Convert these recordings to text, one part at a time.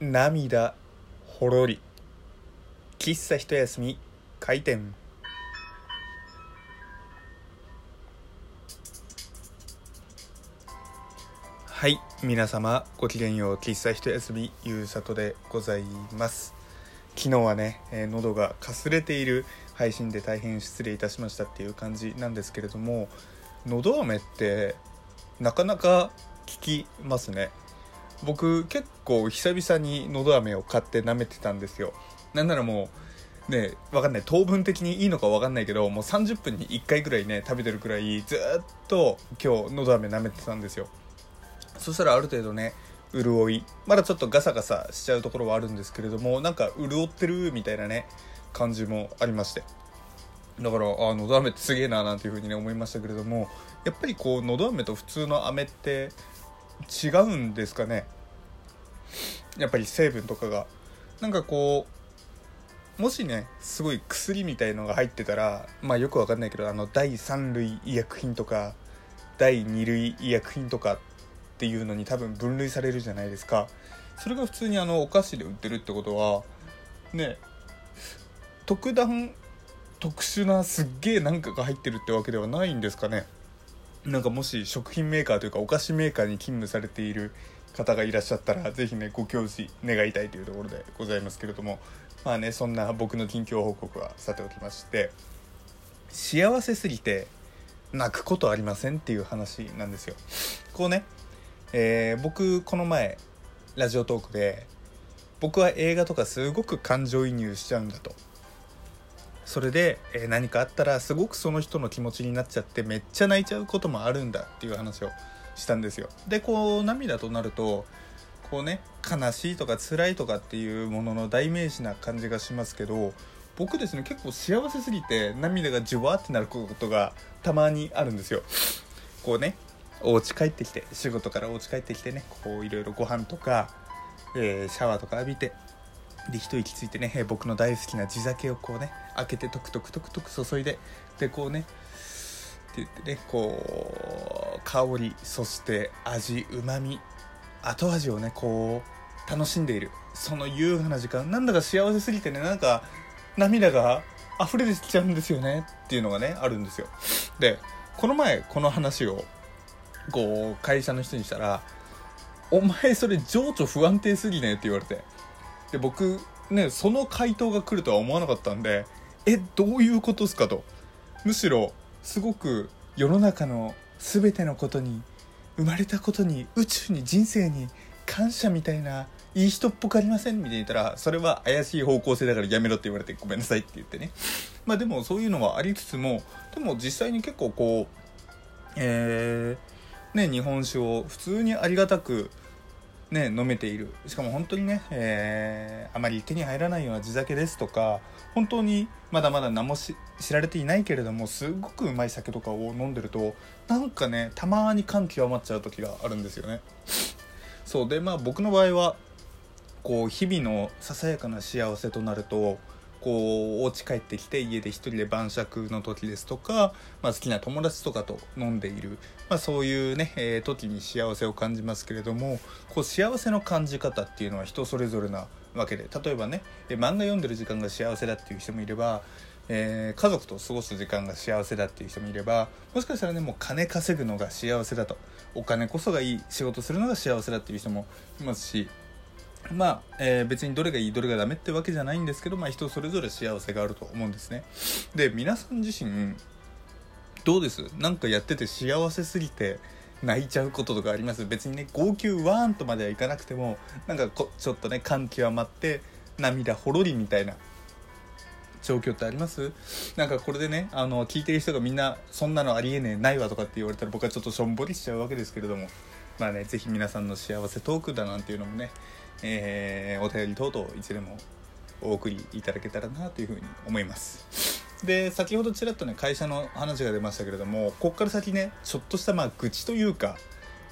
涙ほろり。喫茶一休み開店。はい皆様ごきげんよう。喫茶一休みゆうさとでございます。昨日はね、えー喉がかすれている。配信で大変失礼いたしましたっていう感じなんですけれども喉飴ってなかなか効きますね。僕結構久々にのど飴を買って舐めてたんですよ。なんならもうねわかんない。糖分的にいいのかわかんないけどもう30分に1回ぐらいね食べてるくらいずっと今日のど飴舐めてたんですよ。そしたらある程度ね潤いまだちょっとガサガサしちゃうところはあるんですけれどもなんか潤ってるみたいなね感じもありまして。だからあのど飴ってすげえななんていう風にね思いましたけれどもやっぱりこうのど飴と普通の飴って違うんですかね。やっぱり成分とかが。なんかこうもしねすごい薬みたいのが入ってたらまあよくわかんないけどあの第3類医薬品とか第2類医薬品とかっていうのに多分分類されるじゃないですか。それが普通にあのお菓子で売ってるってことはね特段特殊なすっげえなんかが入ってるってわけではないんですかね。なんかもし食品メーカーというかお菓子メーカーに勤務されている方がいらっしゃったら是非ねご教示願いたいというところでございますけれども。まあねそんな僕の近況報告はさておきまして幸せすぎて泣くことありませんっていう話なんですよ。こうね、えー僕この前ラジオトークで僕は映画とかすごく感情移入しちゃうんだと。それで、え何かあったらすごくその人の気持ちになっちゃってめっちゃ泣いちゃうこともあるんだっていう話をしたんですよ。でこう涙となるとこうね悲しいとか辛いとかっていうものの代名詞な感じがしますけど僕ですね結構幸せすぎて涙がジュワーってなることがたまにあるんですよ。こうねお家帰ってきて仕事からお家帰ってきてねこういろいろご飯とか、えーシャワーとか浴びてで一息ついてね僕の大好きな地酒をこうね開けてトクトクトクトク注いででこうねって言ってねこう香りそして味うまみ後味をねこう楽しんでいる。その優雅な時間。なんだか幸せすぎてねなんか涙が溢れてきちゃうんですよねっていうのがねあるんですよ。でこの前この話をこう会社の人にしたら「お前それ情緒不安定すぎね」って言われて。で僕ねその回答が来るとは思わなかったんでえどういうことですかと。むしろすごく世の中の全てのことに生まれたことに宇宙に人生に感謝みたいないい人っぽくありませんみたいに言ったらそれは怪しい方向性だからやめろって言われてごめんなさいって言ってね。まあでもそういうのはありつつもでも実際に結構こうえーね日本酒を普通にありがたくね、飲めている。しかも本当にね、えーあまり手に入らないような地酒ですとか本当にまだまだ何も知られていないけれどもすごくうまい酒とかを飲んでるとなんかねたまに感極まっちゃう時があるんですよね。そう。でまあ僕の場合はこう日々のささやかな幸せとなるとこうお家帰ってきて家で一人で晩酌の時ですとか、まあ、好きな友達とかと飲んでいる、まあ、そういうね、えー時に幸せを感じますけれどもこう幸せの感じ方っていうのは人それぞれなわけで例えばね漫画読んでる時間が幸せだっていう人もいれば、えー家族と過ごす時間が幸せだっていう人もいればもしかしたらねもう金稼ぐのが幸せだとお金こそがいい仕事するのが幸せだっていう人もいますしまあ、えー別にどれがいいどれがダメってわけじゃないんですけど、まあ、人それぞれ幸せがあると思うんですね。で皆さん自身どうです？なんかやってて幸せすぎて泣いちゃうこととかあります？別にね号泣ワーンとまではいかなくてもなんかこちょっとね感極まって涙ほろりみたいな状況ってあります？なんかこれでねあの聞いてる人がみんなそんなのありえねえないわとかって言われたら僕はちょっとしょんぼりしちゃうわけですけれどもまあねぜひ皆さんの幸せトークだなんていうのもね、えーお便り等々いつでもお送りいただけたらなというふうに思います。で先ほどちらっとね会社の話が出ましたけれどもこっから先ねちょっとしたまあ愚痴というか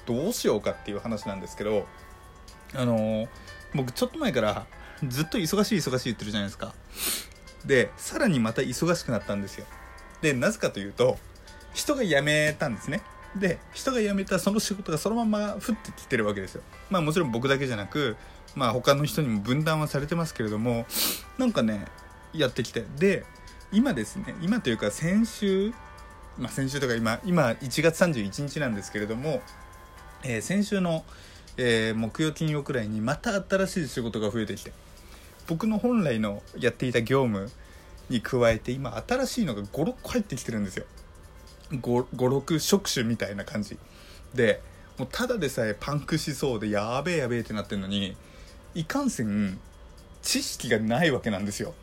どうしようかっていう話なんですけどあのー僕ちょっと前からずっと忙しい忙しい言ってるじゃないですか。でさらにまた忙しくなったんですよ。でなぜかというと人が辞めたんですね。で人が辞めたその仕事がそのまま降ってきてるわけですよ。まあもちろん僕だけじゃなくまあ他の人にも分断はされてますけれどもなんかねやってきて。で今ですね今というか先週まあ先週とか今今1月31日なんですけれども、えー、先週の、えー、木曜金曜くらいにまた新しい仕事が増えてきて。僕の本来のやっていた業務に加えて今新しいのが56個入ってきてるんですよ。56職種みたいな感じ。でもうただでさえパンクしそうでやべえやべえってなってるのにいかんせん知識がないわけなんですよ。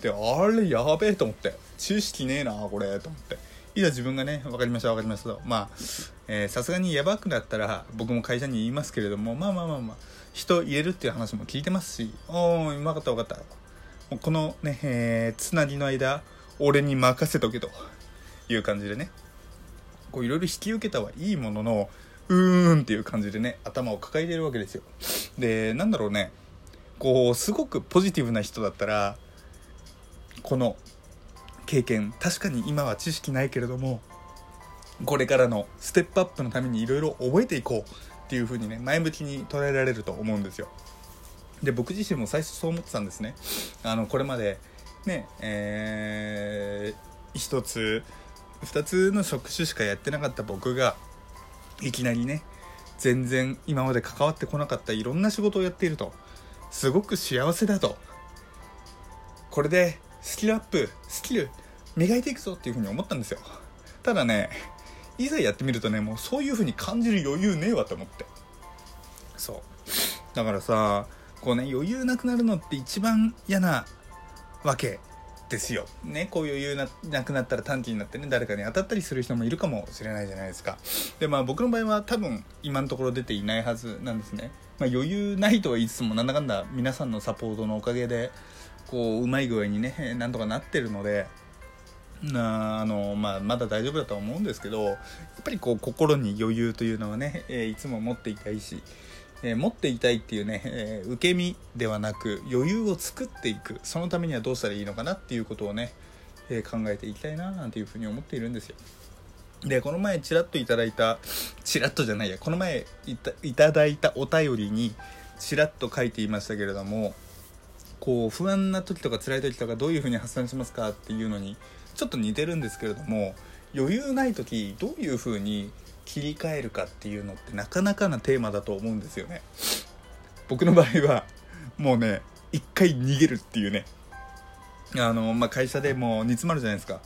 であれやべえと思って。知識ねえなこれと思って。いざ自分がね分かりました分かりましたと。まあさすがにやばくなったら僕も会社に言いますけれどもまあまあまあまあ人入れるっていう話も聞いてますしおおうまかった分かった。このね、えー、つなぎの間俺に任せとけと。いう感じでね。こういろいろ引き受けたはいいもののうーんっていう感じでね頭を抱えてるわけですよ。でなんだろうね。こうすごくポジティブな人だったらこの経験確かに今は知識ないけれどもこれからのステップアップのためにいろいろ覚えていこうっていう風にね前向きに捉えられると思うんですよ。で僕自身も最初そう思ってたんですね。あのこれまでねえー、一つ2つの職種しかやってなかった僕がいきなりね全然今まで関わってこなかったいろんな仕事をやっていると。すごく幸せだと。これでスキルアップスキル磨いていくぞっていうふうに思ったんですよ。ただねいざやってみるとねもうそういうふうに感じる余裕ねえわと思って。そう。だからさこうね余裕なくなるのって一番嫌なわけ。ですよ。ね、こういう余裕ななくなったら短期になってね、誰かに当たったりする人もいるかもしれないじゃないですか。で、まあ僕の場合は多分今のところ出ていないはずなんですね。まあ余裕ないとは言いつつもなんだかんだ皆さんのサポートのおかげで、こう、うまい具合にね、なんとかなってるので、なあのまあ、まだ大丈夫だとは思うんですけどやっぱりこう心に余裕というのはね、えー、いつも持っていたいし、えー、持っていたいっていうね、えー、受け身ではなく余裕を作っていくそのためにはどうしたらいいのかなっていうことをね、え考えていきたいななんていうふうに思っているんですよ。でこの前ちらっといただいたちらっとじゃないやこの前いたいただいたお便りにちらっと書いていましたけれどもこう不安な時とか辛い時とかどういうふうに発散しますかっていうのにちょっと似てるんですけれども余裕ない時どういうふうに切り替えるかっていうのってなかなかなテーマだと思うんですよね。僕の場合はもうね一回逃げるっていうね。あの、まあ、会社でもう煮詰まるじゃないですか。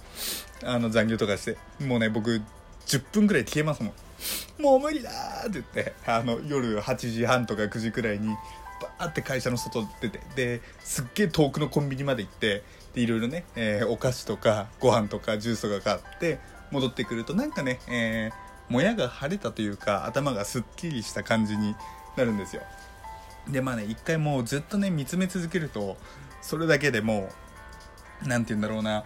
あの残業とかして。もうね僕10分くらい消えますもん。もう無理だって言って。あの夜8時半とか9時くらいにバーって会社の外出て。ですっげえ遠くのコンビニまで行って。でいろいろね、えー、お菓子とかご飯とかジュースとか買って戻ってくるとなんかね、えーもやが晴れたというか頭がすっきりした感じになるんですよ。でまあね一回もうずっとね見つめ続けるとそれだけでもう何て言うんだろうな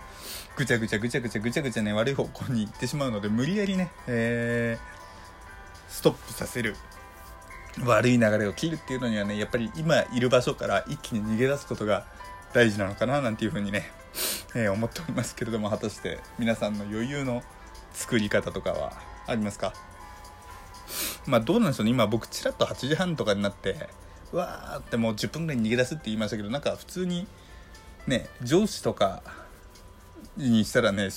ぐちゃぐちゃぐちゃぐちゃぐちゃぐちゃね悪い方向に行ってしまうので無理やりね、えー、ストップさせる。悪い流れを切るっていうのにはねやっぱり今いる場所から一気に逃げ出すことが大事なのかななんていうふうにね、えー、思っておりますけれども果たして皆さんの余裕の作り方とかは。ありますか？まあどうなんでしょうね。今僕ちらっと8時半とかになってわーってもう10分ぐらいに逃げ出すって言いましたけどなんか普通にね上司とかにしたらね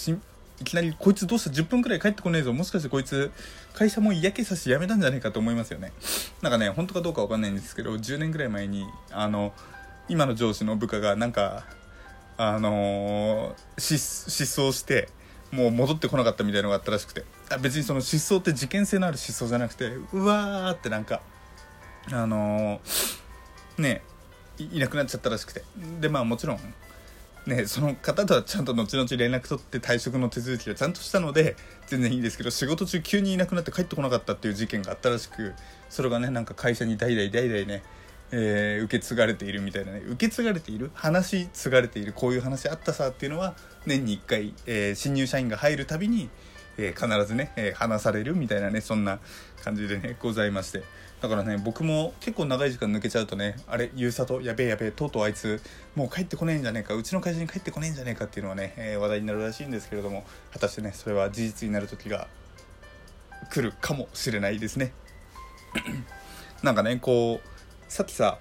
いきなりこいつどうした？10分くらい帰ってこねえぞ。もしかしてこいつ会社も嫌気さし辞めたんじゃないかと思いますよね。なんかね本当かどうかわかんないんですけど10年ぐらい前にあの今の上司の部下がなんかあのー、失踪してもう戻ってこなかったみたいのがあったらしくて。あ別にその失踪って事件性のある失踪じゃなくてうわーってなんかあのー、ねいなくなっちゃったらしくて。でまあもちろんねその方とはちゃんと後々連絡取って退職の手続きがちゃんとしたので全然いいんですけど仕事中急にいなくなって帰ってこなかったっていう事件があったらしくそれがねなんか会社に代々代々ねえー、受け継がれているみたいなね。受け継がれている？話継がれている？こういう話あったさっていうのは年に1回、えー、新入社員が入るたびに、えー、必ずね、え話されるみたいなねそんな感じでねございまして。だからね僕も結構長い時間抜けちゃうとねあれゆうさとやべえやべえとうとうあいつもう帰ってこねえんじゃねえかうちの会社に帰ってこねえんじゃねえかっていうのはね、え話題になるらしいんですけれども果たしてねそれは事実になる時が来るかもしれないですね。なんかねこうさっきさ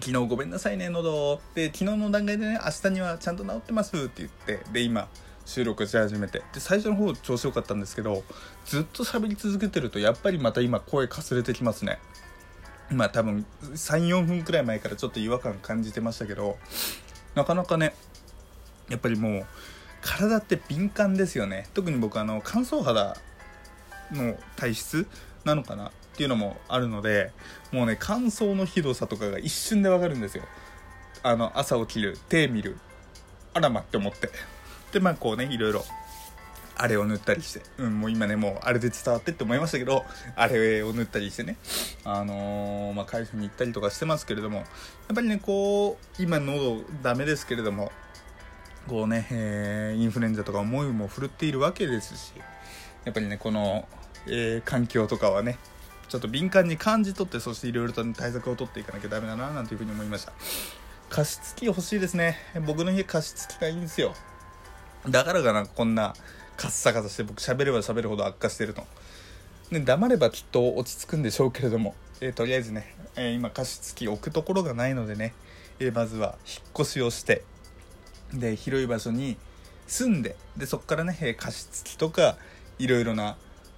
昨日ごめんなさいね喉。で昨日の段階でね明日にはちゃんと治ってますって言ってで今収録し始めて。で最初の方調子良かったんですけどずっと喋り続けてるとやっぱりまた今声かすれてきますね。まあ多分34分くらい前からちょっと違和感感じてましたけどなかなかねやっぱりもう体って敏感ですよね。特に僕あの乾燥肌の体質なのかな。っていうのもあるのでもうね乾燥のひどさとかが一瞬でわかるんですよ。あの朝起きる手見るあらまって思って。でまあこうねいろいろあれを塗ったりして、うん、もう今ねもうあれで伝わってって思いましたけどあれを塗ったりしてね。あのー、まあ会社に行ったりとかしてますけれどもやっぱりねこう今喉ダメですけれどもこうね、えー、インフルエンザとか思いも振るっているわけですしやっぱりねこの、えー、環境とかはねちょっと敏感に感じ取ってそしていろいろと、対策を取っていかなきゃダメだななんていうふうに思いました。加湿器欲しいですね。僕の家加湿器がいいんですよ。だからかなこんなカッサカサして僕喋れば喋るほど悪化してると。で黙ればきっと落ち着くんでしょうけれども、えー、とりあえずね、えー、今加湿器置くところがないのでね、えー、まずは引っ越しをして。で広い場所に住んで。でそこからね、加湿器とかいろいろな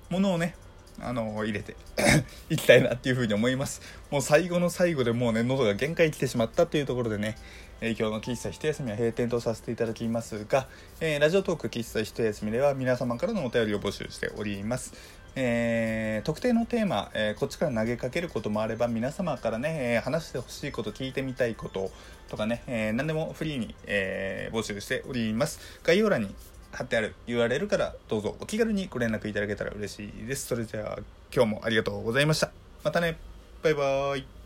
ものをねあの入れて いきたいなっていうふうに思います。もう最後の最後でもうね喉が限界来てしまったというところでね、えー、今日の喫茶一休みは閉店とさせていただきますが、えー、ラジオトーク喫茶一休みでは皆様からのお便りを募集しております。えー、特定のテーマ、えー、こっちから投げかけることもあれば皆様からね、えー、話してほしいこと聞いてみたいこととかね、え何でもフリーに、え募集しております。概要欄に貼ってある URL からどうぞお気軽にご連絡いただけたら嬉しいです。それじゃあ今日もありがとうございました。またね。バイバーイ。